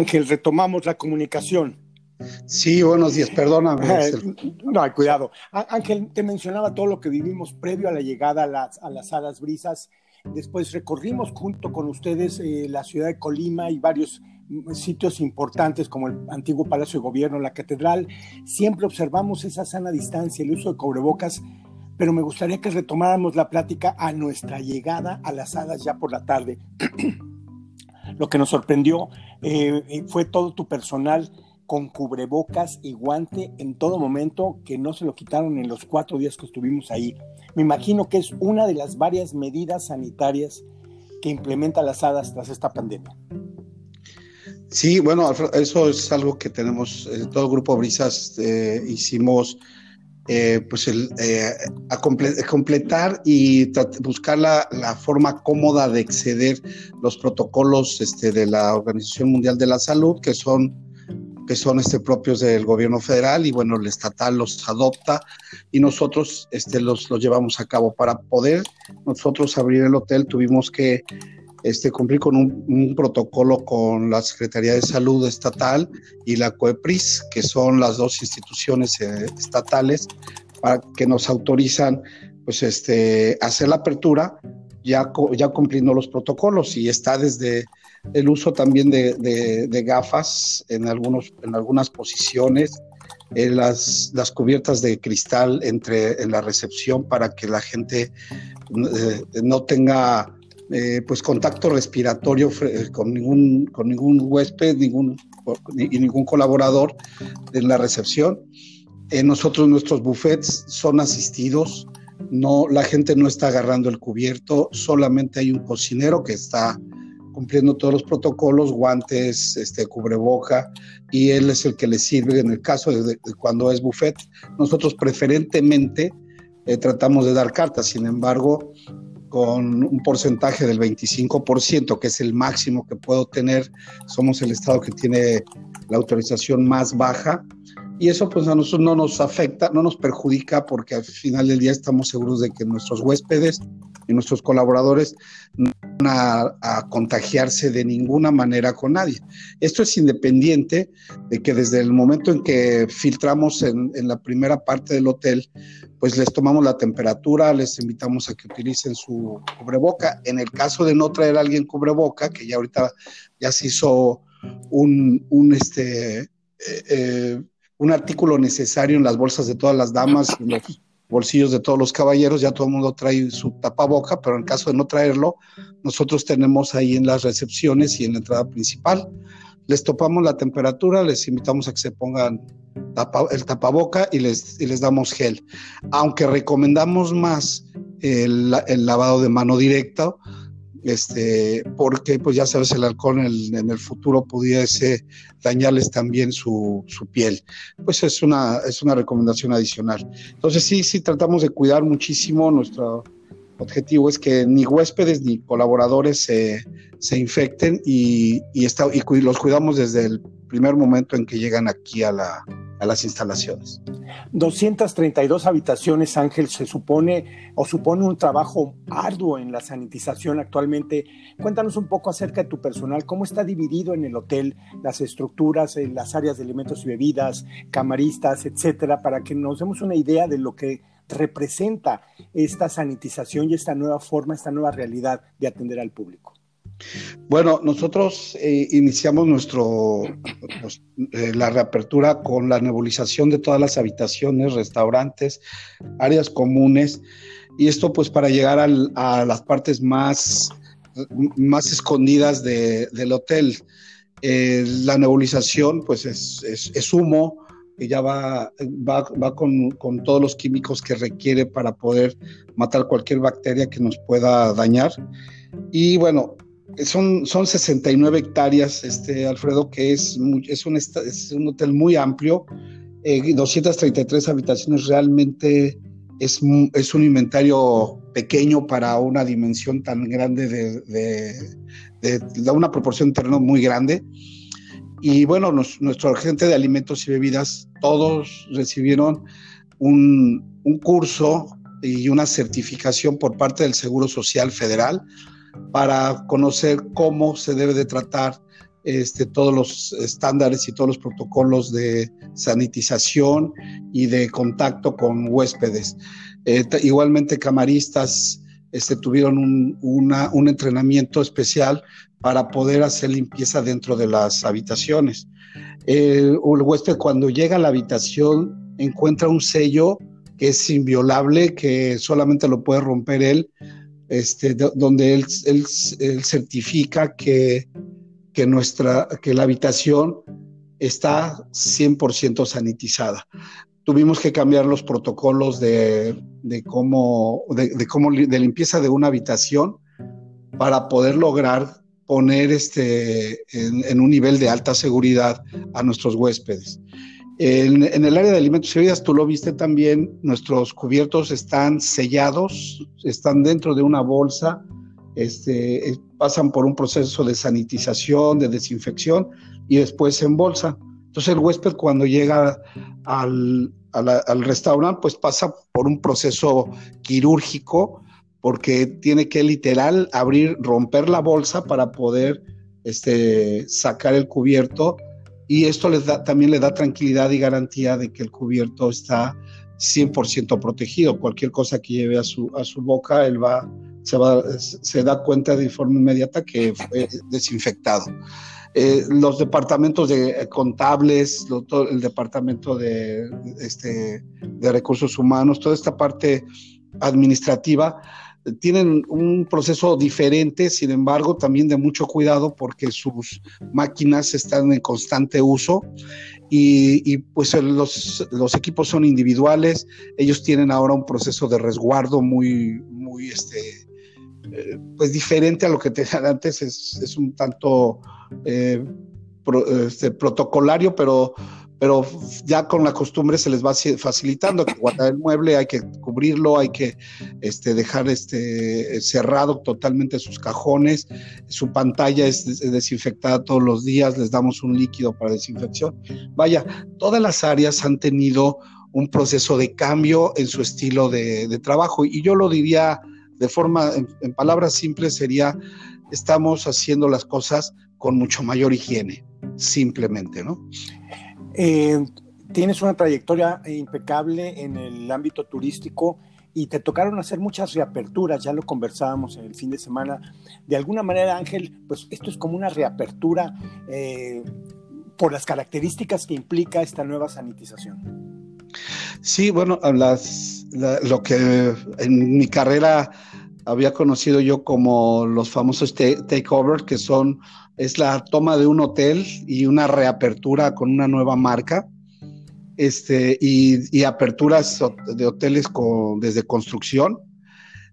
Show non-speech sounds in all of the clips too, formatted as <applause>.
Ángel, retomamos la comunicación. Sí, buenos días, perdóname. no, hay cuidado. Ángel, te mencionaba todo lo que vivimos previo a la llegada a las, a las Hadas Brisas. Después recorrimos junto con ustedes eh, la ciudad de Colima y varios sitios importantes como el antiguo Palacio de Gobierno, la Catedral. Siempre observamos esa sana distancia, el uso de cubrebocas, pero me gustaría que retomáramos la plática a nuestra llegada a las Hadas ya por la tarde. <clears throat> Lo que nos sorprendió eh, fue todo tu personal con cubrebocas y guante en todo momento, que no se lo quitaron en los cuatro días que estuvimos ahí. Me imagino que es una de las varias medidas sanitarias que implementa las hadas tras esta pandemia. Sí, bueno, eso es algo que tenemos, eh, todo el grupo Brisas eh, hicimos, eh, pues el, a completar y buscar la, la, forma cómoda de exceder los protocolos este, de la Organización Mundial de la Salud, que son que son este, propios del gobierno federal y bueno, el estatal los adopta y nosotros este, los, los llevamos a cabo. Para poder nosotros abrir el hotel tuvimos que este, cumplir con un, protocolo con la Secretaría de Salud Estatal y la COEPRIS, que son las dos instituciones eh, estatales para que nos autorizan pues, este, hacer la apertura ya, cumpliendo los protocolos. Y está desde el uso también de, gafas en, algunos, en algunas posiciones, las, las, cubiertas de cristal entre, en la recepción para que la gente eh, no tenga eh, pues contacto respiratorio con ningún, con ningún huésped ningún, y ningún colaborador en la recepción. Eh, nosotros, nuestros buffets son asistidos, no, la gente no está agarrando el cubierto, solamente hay un cocinero que está cumpliendo todos los protocolos, guantes, este, cubreboca, y él es el que le sirve en el caso de, cuando es buffet. Nosotros preferentemente eh, tratamos de dar cartas, sin embargo, con un porcentaje del 25%, que es el máximo que puedo tener, somos el estado que tiene la autorización más baja, y eso pues a nosotros no nos afecta, no nos perjudica porque al final del día estamos seguros de que nuestros huéspedes y nuestros colaboradores a, contagiarse de ninguna manera con nadie. Esto es independiente de que desde el momento en que filtramos en, en la primera parte del hotel, pues les tomamos la temperatura, les invitamos a que utilicen su cubreboca. En el caso de no traer a alguien cubreboca, que ya ahorita ya se hizo un, un este, eh, eh, un artículo necesario en las bolsas de todas las damas y los bolsillos de todos los caballeros, ya todo el mundo trae su tapaboca, pero en caso de no traerlo, nosotros tenemos ahí en las recepciones y en la entrada principal. Les topamos la temperatura, les invitamos a que se pongan el tapaboca y les, y les damos gel. Aunque recomendamos más el, el lavado de mano directa, este, porque pues ya sabes, el alcohol en el, en el futuro pudiese dañarles también su, su, piel. Pues es una, es una recomendación adicional. Entonces sí, sí tratamos de cuidar muchísimo. Nuestro objetivo es que ni huéspedes ni colaboradores se, se infecten y, y, está, y los cuidamos desde el primer momento en que llegan aquí a la, a las instalaciones. 232 habitaciones, Ángel, se supone o supone un trabajo arduo en la sanitización actualmente. Cuéntanos un poco acerca de tu personal, cómo está dividido en el hotel, las estructuras, las áreas de alimentos y bebidas, camaristas, etcétera, para que nos demos una idea de lo que representa esta sanitización y esta nueva forma, esta nueva realidad de atender al público. Bueno, nosotros eh, iniciamos nuestro eh, la reapertura con la nebulización de todas las habitaciones, restaurantes, áreas comunes y esto pues para llegar a las partes más, más escondidas del hotel. Eh, la nebulización pues es, es, humo que ya va, va, va con, con, todos los químicos que requiere para poder matar cualquier bacteria que nos pueda dañar. Y bueno, son, son 69 hectáreas, este, Alfredo, que es, es, un, es un hotel muy amplio, 233 eh, habitaciones, realmente es, es un inventario pequeño para una dimensión tan grande de, de, de, una proporción de terreno muy grande. Y bueno, nuestro agente de alimentos y bebidas, todos recibieron un, un curso y una certificación por parte del Seguro Social Federal para conocer cómo se debe de tratar este, todos los estándares y todos los protocolos de sanitización y de contacto con huéspedes. Eh, igualmente, camaristas este, tuvieron un, un, entrenamiento especial para poder hacer limpieza dentro de las habitaciones. el huésped cuando llega a la habitación encuentra un sello que es inviolable, que solamente lo puede romper él, este, donde él, certifica que nuestra, que la habitación está 100% sanitizada. Tuvimos que cambiar los protocolos de, cómo, de limpieza de una habitación para poder lograr poner este, en, un nivel de alta seguridad a nuestros huéspedes. En, el área de alimentos y bebidas, tú lo viste también, nuestros cubiertos están sellados, están dentro de una bolsa este, pasan por un proceso de sanitización, de desinfección y después en bolsa. Entonces el huésped cuando llega al, al, restaurante, pues pasa por un proceso quirúrgico porque tiene que literal abrir, romper la bolsa para poder este, sacar el cubierto y esto les da, también le da tranquilidad y garantía de que el cubierto está 100% protegido. Cualquier cosa que lleve a su, a su boca, él va se, va, se da cuenta de forma inmediata que fue desinfectado. Eh, los departamentos de contables, el departamento de, este, de recursos humanos, toda esta parte administrativa, tienen un proceso diferente, sin embargo, también de mucho cuidado porque sus máquinas están en constante uso y, pues los, equipos son individuales, ellos tienen ahora un proceso de resguardo muy, muy este, eh, pues diferente a lo que tenían antes, es, un tanto eh, este, protocolario, pero, pero ya con la costumbre se les va facilitando que guardar el mueble, hay que cubrirlo, hay que este, dejar este, cerrado totalmente sus cajones, su pantalla es desinfectada todos los días, les damos un líquido para desinfección. Vaya, todas las áreas han tenido un proceso de cambio en su estilo de, de trabajo y yo lo diría de forma, en, palabras simples, sería, estamos haciendo las cosas con mucho mayor higiene, simplemente, ¿no? Eh, tienes una trayectoria impecable en el ámbito turístico y te tocaron hacer muchas reaperturas, ya lo conversábamos en el fin de semana. De alguna manera, Ángel, pues esto es como una reapertura eh, por las características que implica esta nueva sanitización. Sí, bueno, las, lo que en mi carrera había conocido yo como los famosos takeover, que son, es la toma de un hotel y una reapertura con una nueva marca, este, y, aperturas de hoteles con, desde construcción.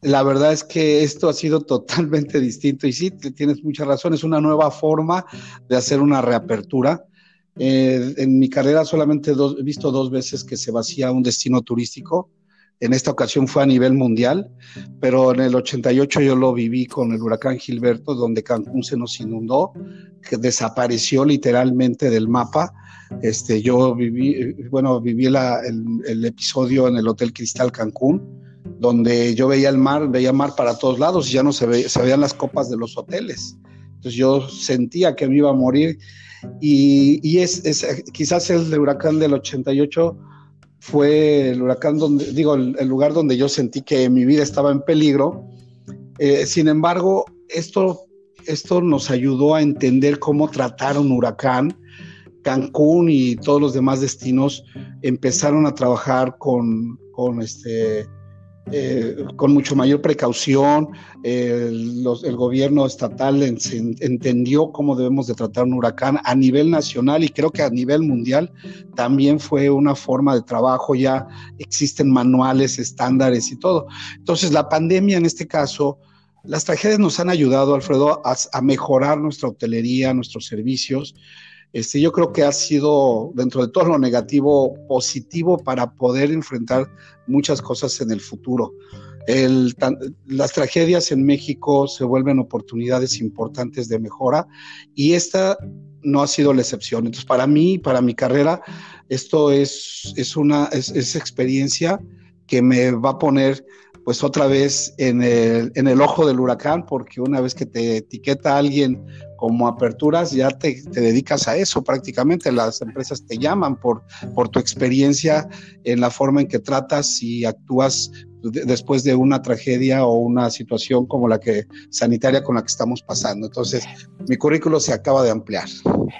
La verdad es que esto ha sido <laughs> totalmente distinto y sí, tienes mucha razón, es una nueva forma de hacer una reapertura. Eh, en mi carrera solamente he visto dos veces que se vacía un destino turístico en esta ocasión fue a nivel mundial, pero en el 88 yo lo viví con el huracán Gilberto, donde Cancún se nos inundó, que desapareció literalmente del mapa. Este, yo viví, bueno, viví el, episodio en el Hotel Cristal Cancún, donde yo veía el mar, veía mar para todos lados y ya no se, se veían las copas de los hoteles. Entonces yo sentía que me iba a morir y, y es, es, quizás el huracán del 88 fue el huracán donde, digo, el, lugar donde yo sentí que mi vida estaba en peligro. Eh, sin embargo, esto, esto nos ayudó a entender cómo tratar un huracán. Cancún y todos los demás destinos empezaron a trabajar con, con este, eh, con mucho mayor precaución. el gobierno estatal entendió cómo debemos de tratar un huracán a nivel nacional y creo que a nivel mundial también fue una forma de trabajo. Ya existen manuales, estándares y todo. Entonces la pandemia en este caso... Las tragedias nos han ayudado, Alfredo, a mejorar nuestra hotelería, nuestros servicios, este, yo creo que ha sido, dentro de todo lo negativo, positivo para poder enfrentar muchas cosas en el futuro. las tragedias en México se vuelven oportunidades importantes de mejora y esta no ha sido la excepción. Entonces, para mí, para mi carrera, esto es, es una es, experiencia que me va a poner pues otra vez en el, en el ojo del huracán, porque una vez que te etiqueta alguien como aperturas, ya te, te, dedicas a eso prácticamente. Las empresas te llaman por, por tu experiencia en la forma en que tratas y actúas después de una tragedia o una situación como la que sanitaria con la que estamos pasando. Entonces, mi currículo se acaba de ampliar.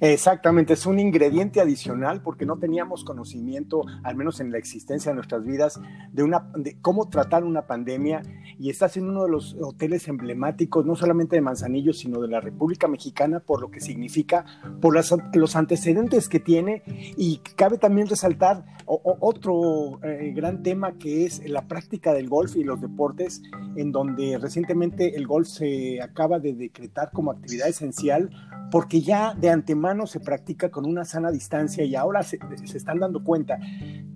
Exactamente, es un ingrediente adicional porque no teníamos conocimiento, al menos en la existencia de nuestras vidas, de una de cómo tratar una pandemia y estás en uno de los hoteles emblemáticos, no solamente de Manzanillo, sino de la República Mexicana, por lo que significa, por los antecedentes que tiene y cabe también resaltar otro eh, gran tema que es la práctica del golf y los deportes, en donde recientemente el golf se acaba de decretar como actividad esencial porque ya de antemano se practica con una sana distancia y ahora se, están dando cuenta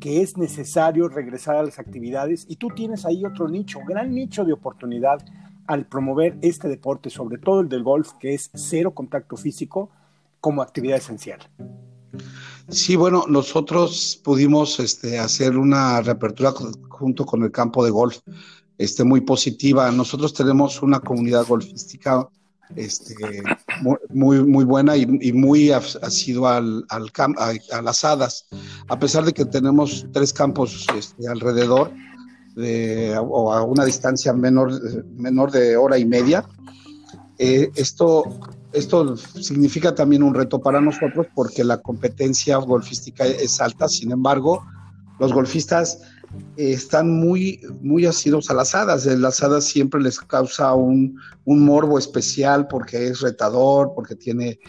que es necesario regresar a las actividades y tú tienes ahí otro nicho, gran nicho de oportunidad al promover este deporte, sobre todo el del golf, que es cero contacto físico, como actividad esencial. Sí, bueno, nosotros pudimos este, hacer una reapertura junto con el campo de golf este, muy positiva. Nosotros tenemos una comunidad golfística este, muy, muy buena y, muy asidua al, al a, las hadas, a pesar de que tenemos tres campos este, alrededor de, o a una distancia menor, menor de hora y media. Eh, esto esto significa también un reto para nosotros porque la competencia golfística es alta, sin embargo, los golfistas eh, están muy, muy asidos a las hadas. Las hadas siempre les causa un, morbo especial porque es retador, porque tiene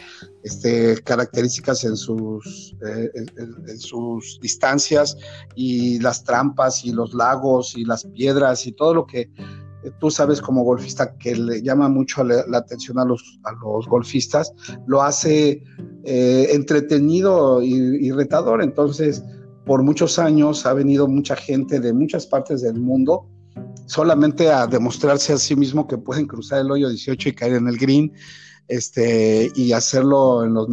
este, características en sus, eh, en sus distancias y las trampas y los lagos y las piedras y todo lo que tú sabes como golfista que le llama mucho la, atención a los, a los golfistas, lo hace eh, entretenido y, retador. Entonces, por muchos años ha venido mucha gente de muchas partes del mundo solamente a demostrarse a sí mismo que pueden cruzar el hoyo 18 y caer en el green. Este, y hacerlo en los,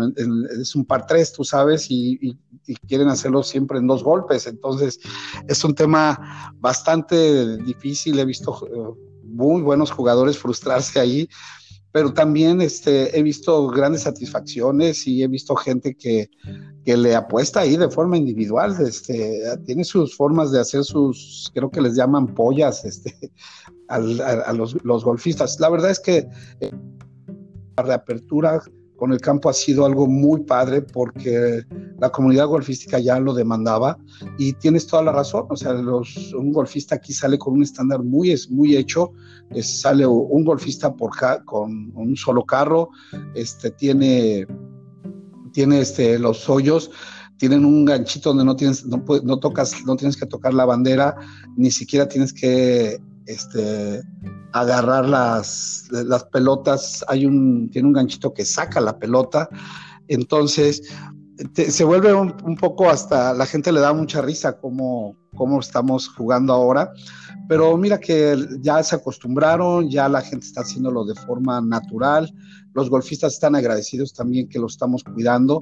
es un par tres, tú sabes, y, quieren hacerlo siempre en dos golpes. Entonces, es un tema bastante difícil. He visto eh, muy buenos jugadores frustrarse ahí, pero también este, he visto grandes satisfacciones y he visto gente que, que le apuesta ahí de forma individual, este, tiene sus formas de hacer sus, creo que les llaman pollas este, a, los, los, golfistas. La verdad es que eh, la reapertura con el campo ha sido algo muy padre porque la comunidad golfística ya lo demandaba y tienes toda la razón, o sea, los, un golfista aquí sale con un estándar muy, muy hecho, sale un golfista por con un solo carro, este, tiene, tiene este, los hoyos, tienen un ganchito donde no tienes, no, no, tocas, no tienes que tocar la bandera, ni siquiera tienes que este, agarrar las, las pelotas, hay un, tiene un ganchito que saca la pelota, entonces se vuelve un, poco hasta, la gente le da mucha risa cómo, cómo estamos jugando ahora, pero mira que ya se acostumbraron, ya la gente está haciéndolo de forma natural, los golfistas están agradecidos también que lo estamos cuidando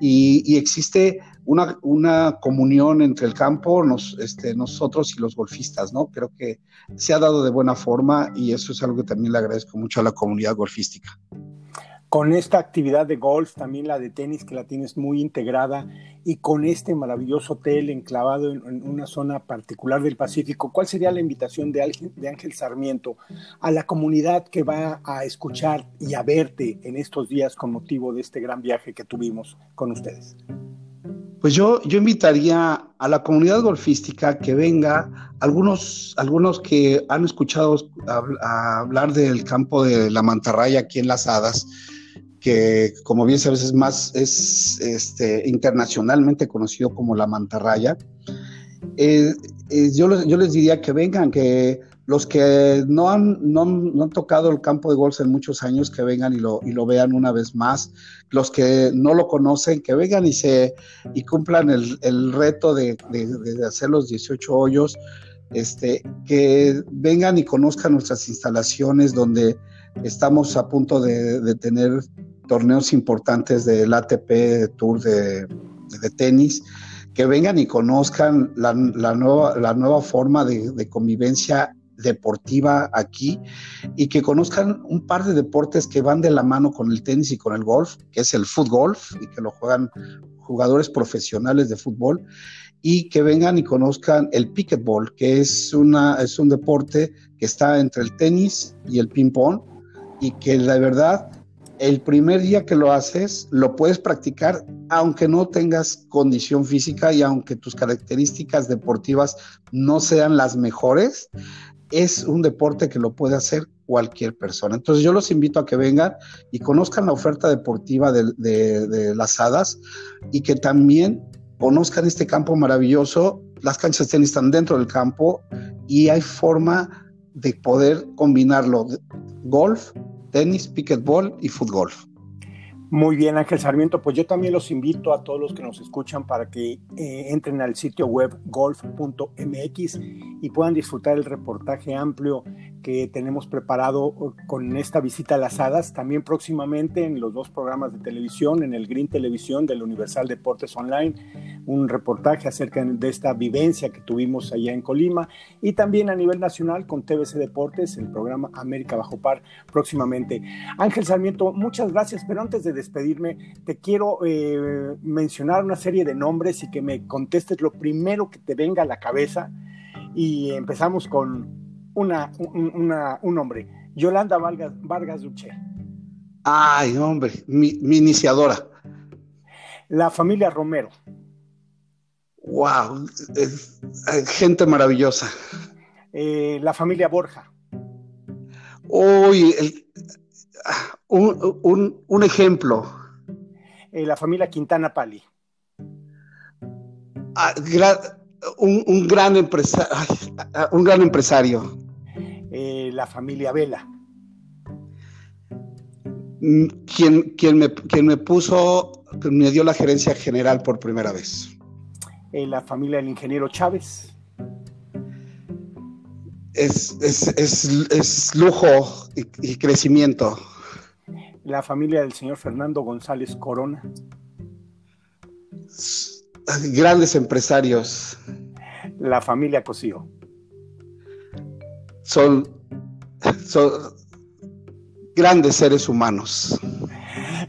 y, existe una, una, comunión entre el campo, nos, este, nosotros y los golfistas, ¿no? Creo que se ha dado de buena forma y eso es algo que también le agradezco mucho a la comunidad golfística. Con esta actividad de golf, también la de tenis, que la tienes muy integrada, y con este maravilloso hotel enclavado en, una zona particular del Pacífico, ¿cuál sería la invitación de Ángel, Sarmiento a la comunidad que va a escuchar y a verte en estos días con motivo de este gran viaje que tuvimos con ustedes? Pues yo, yo invitaría a la comunidad golfística que venga, algunos, algunos que han escuchado hablar del campo de la mantarraya aquí en Las Hadas, que como bien sabes es más, es este, internacionalmente conocido como la mantarraya. Eh, eh, yo, les diría que vengan, que los que no han, no, han tocado el campo de golf en muchos años, que vengan y lo, y lo vean una vez más. Los que no lo conocen, que vengan y, se, y cumplan el, reto de, de, hacer los 18 hoyos. Este, que vengan y conozcan nuestras instalaciones donde estamos a punto de tener torneos importantes del ATP Tour de, de tenis que vengan y conozcan la, la, nueva, la nueva forma de, de, convivencia deportiva aquí y que conozcan un par de deportes que van de la mano con el tenis y con el golf, que es el fútbol y que lo juegan jugadores profesionales de fútbol y que vengan y conozcan el pickleball, que es, una, es un deporte que está entre el tenis y el ping-pong y que la verdad el primer día que lo haces lo puedes practicar aunque no tengas condición física y aunque tus características deportivas no sean las mejores, es un deporte que lo puede hacer cualquier persona. Entonces yo los invito a que vengan y conozcan la oferta deportiva de, las hadas y que también conozcan este campo maravilloso. Las canchas de tenis están dentro del campo y hay forma de poder combinarlo. Golf, tenis, pickleball y fútbol. Muy bien, Ángel Sarmiento. Pues yo también los invito a todos los que nos escuchan para que eh, entren al sitio web golf.mx y puedan disfrutar el reportaje amplio que tenemos preparado con esta visita a las hadas. También próximamente en los dos programas de televisión, en el Green Televisión del Universal Deportes Online, un reportaje acerca de esta vivencia que tuvimos allá en Colima y también a nivel nacional con TVC Deportes, el programa América Bajo Par próximamente. Ángel Sarmiento, muchas gracias, pero antes de despedirme, te quiero eh, mencionar una serie de nombres y que me contestes lo primero que te venga a la cabeza. Y empezamos con una, un nombre, Yolanda Vargas, Vargas Duché. Ay, hombre, mi, iniciadora. La familia Romero. Wow, gente maravillosa. Eh, la familia Borja. Uy, el, un, ejemplo. Eh, la familia Quintana Pali. Ah, un, gran empresario. Un gran empresario. Eh, la familia Vela. Mm, quien, quien, me, quien me puso, me dio la gerencia general por primera vez. Eh, la familia del ingeniero Chávez. Es, es, lujo y crecimiento la familia del señor Fernando González Corona. Grandes empresarios. La familia Cosío. Son, son grandes seres humanos.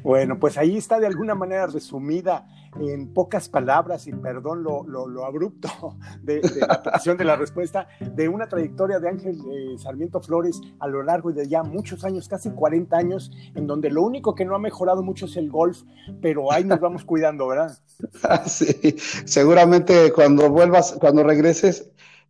Bueno, pues ahí está de alguna manera resumida en pocas palabras, y perdón lo, abrupto <laughs> de, la petición de la respuesta, de una trayectoria de Ángel eh, Sarmiento Flores a lo largo de ya muchos años, casi 40 años, en donde lo único que no ha mejorado mucho es el golf, pero ahí nos vamos cuidando, ¿verdad? <laughs> Sí, seguramente cuando vuelvas, cuando regreses,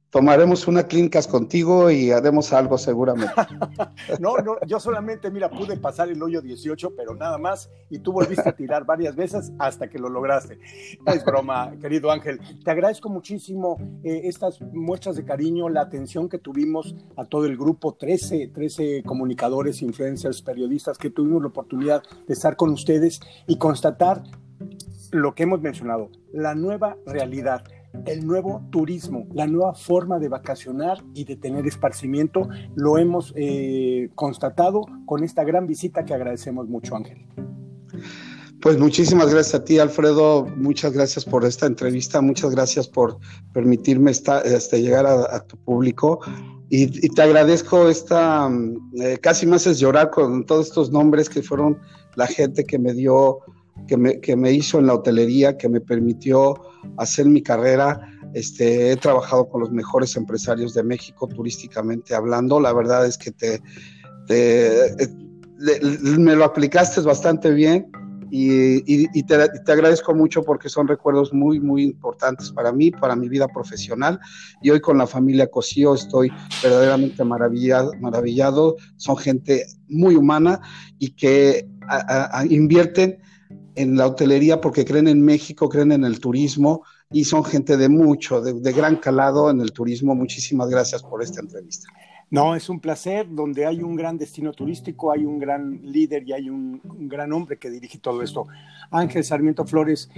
tomaremos una clínicas contigo y haremos algo seguramente. <laughs> no, no, yo solamente, mira, pude pasar el hoyo 18, pero nada más, y tú volviste a tirar varias veces hasta que lo lograste. Es broma, querido Ángel. Te agradezco muchísimo eh, estas muestras de cariño, la atención que tuvimos a todo el grupo, 13, 13 comunicadores, influencers, periodistas que tuvimos la oportunidad de estar con ustedes y constatar lo que hemos mencionado, la nueva realidad el nuevo turismo, la nueva forma de vacacionar y de tener esparcimiento, lo hemos eh, constatado con esta gran visita que agradecemos mucho, Ángel. Pues muchísimas gracias a ti, Alfredo. Muchas gracias por esta entrevista. Muchas gracias por permitirme este, llegar a, tu público. Y, te agradezco esta, mm, eh, casi me haces llorar con todos estos nombres que fueron la gente que me dio que me, que me hizo en la hotelería, que me permitió hacer mi carrera. Este, he trabajado con los mejores empresarios de México turísticamente hablando. La verdad es que te, me lo aplicaste bastante bien y, y, te, te, agradezco mucho porque son recuerdos muy, muy importantes para mí, para mi vida profesional. Y hoy con la familia Cosío estoy verdaderamente maravillado. maravillado. Son gente muy humana y que invierten en la hotelería porque creen en México, creen en el turismo y son gente de mucho, de, gran calado en el turismo. Muchísimas gracias por esta entrevista. No, es un placer. Donde hay un gran destino turístico, hay un gran líder y hay un, gran hombre que dirige todo esto. Ángel Sarmiento Flores,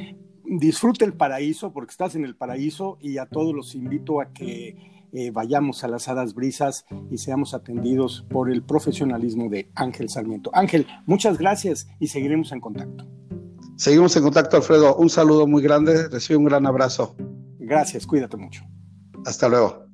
disfrute el paraíso porque estás en el paraíso y a todos los invito a que eh, vayamos a las hadas brisas y seamos atendidos por el profesionalismo de Ángel Sarmiento. Ángel, muchas gracias y seguiremos en contacto. Seguimos en contacto, Alfredo. Un saludo muy grande. Recibe un gran abrazo. Gracias, cuídate mucho. Hasta luego.